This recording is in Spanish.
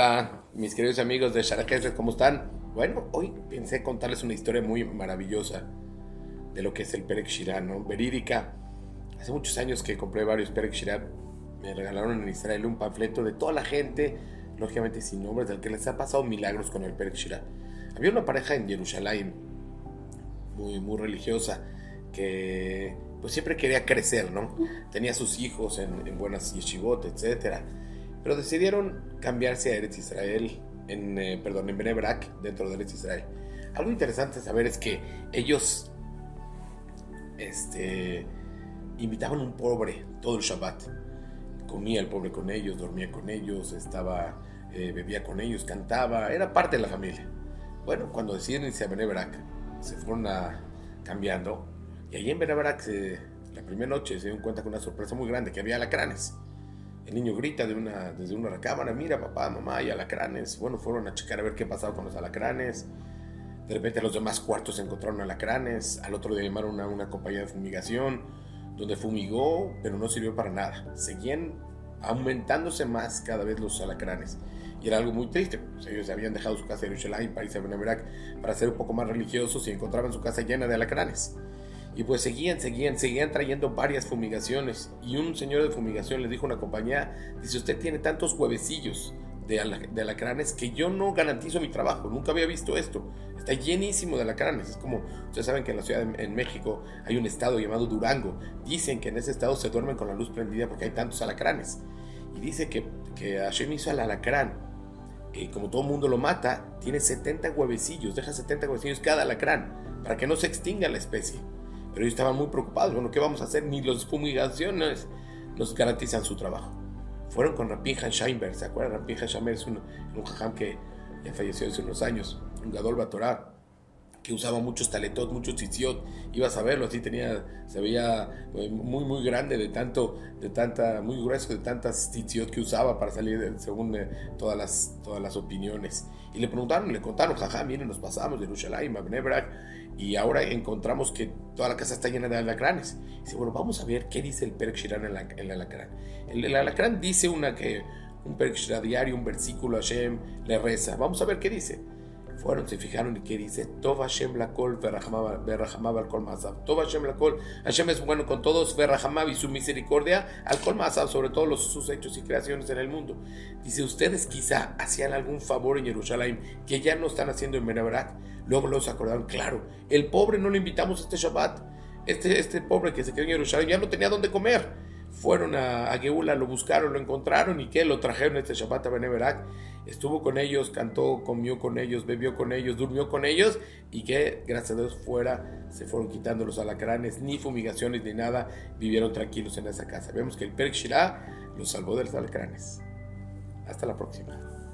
Hola, mis queridos amigos de Sharajesed, ¿cómo están? Bueno, hoy pensé contarles una historia muy maravillosa de lo que es el Perek Shirah, ¿no? Verídica. Hace muchos años que compré varios Perek Shirah. Me regalaron en Israel un panfleto de toda la gente, lógicamente sin nombres, del que les ha pasado milagros con el Perek Shirah. Había una pareja en Jerusalén, muy, muy religiosa, que pues siempre quería crecer, ¿no? Tenía sus hijos en, en buenas yeshivot, etcétera pero decidieron cambiarse a Eretz Israel, en, eh, perdón, en Benebrak, dentro de Eretz Israel. Algo interesante saber es que ellos este, invitaban un pobre todo el Shabbat. Comía el pobre con ellos, dormía con ellos, estaba, eh, bebía con ellos, cantaba, era parte de la familia. Bueno, cuando deciden irse a Benebrak, se fueron cambiando. Y allí en Benebrak, la primera noche, se dieron cuenta con una sorpresa muy grande, que había alacranes. El niño grita de una, desde una recámara, mira papá, mamá, hay alacranes. Bueno, fueron a checar a ver qué pasaba con los alacranes. De repente los demás cuartos encontraron alacranes. Al otro día llamaron a una compañía de fumigación, donde fumigó, pero no sirvió para nada. Seguían aumentándose más cada vez los alacranes. Y era algo muy triste. Pues ellos habían dejado su casa en Yerushalayim para irse a para ser un poco más religiosos y encontraban su casa llena de alacranes. Y pues seguían, seguían, seguían trayendo varias fumigaciones. Y un señor de fumigación le dijo a una compañía, dice, usted tiene tantos huevecillos de, alacranes que yo no garantizo mi trabajo. Nunca había visto esto. Está llenísimo de alacranes. Es como, ustedes saben que en la ciudad de, en México hay un estado llamado Durango. Dicen que en ese estado se duermen con la luz prendida porque hay tantos alacranes. Y dice que, que Hashem hizo al alacrán. Y como todo mundo lo mata, tiene 70 huevecillos, deja 70 huevecillos cada alacrán, para que no se extinga la especie. Pero ellos estaban muy preocupados. Bueno, ¿qué vamos a hacer? Ni las fumigaciones nos garantizan su trabajo. Fueron con Rapin Sheinberg, ¿se acuerdan? Rapin Sheinberg es un, un jajam que falleció hace unos años, un Gadol Batorá, que usaba muchos taletot, muchos tzitziot. Ibas a verlo, así tenía, se veía eh, muy, muy grande de tanto, de tanta, muy grueso de tantas tzitziot que usaba para salir según eh, todas, las, todas las opiniones. Y le preguntaron, le contaron, jaja, miren, nos pasamos de Jerusalén a y ahora encontramos que toda la casa está llena de alacranes. Y dice, bueno, vamos a ver qué dice el Perek Shiran en el alacrán. El, el, alacrán dice una que, un Perek diario, un versículo, Hashem le reza. Vamos a ver qué dice. Fueron, se fijaron y qué dice, Tov Hashem la verrahamav al kol mazab. Tov Hashem la kol, Hashem es bueno con todos, verrahamav y su misericordia al kol mazab, sobre todos los, sus hechos y creaciones en el mundo. Dice, ustedes quizá hacían algún favor en Jerusalén que ya no están haciendo en Benabarak Luego los acordaron, claro, el pobre no lo invitamos a este Shabbat. Este, este pobre que se quedó en Jerusalén ya no tenía dónde comer. Fueron a, a Geula, lo buscaron, lo encontraron y que lo trajeron este Shabbat a Beneverak. Estuvo con ellos, cantó, comió con ellos, bebió con ellos, durmió con ellos y que, gracias a Dios, fuera se fueron quitando los alacranes, ni fumigaciones ni nada, vivieron tranquilos en esa casa. Vemos que el Perk Shirah los salvó de los alacranes. Hasta la próxima.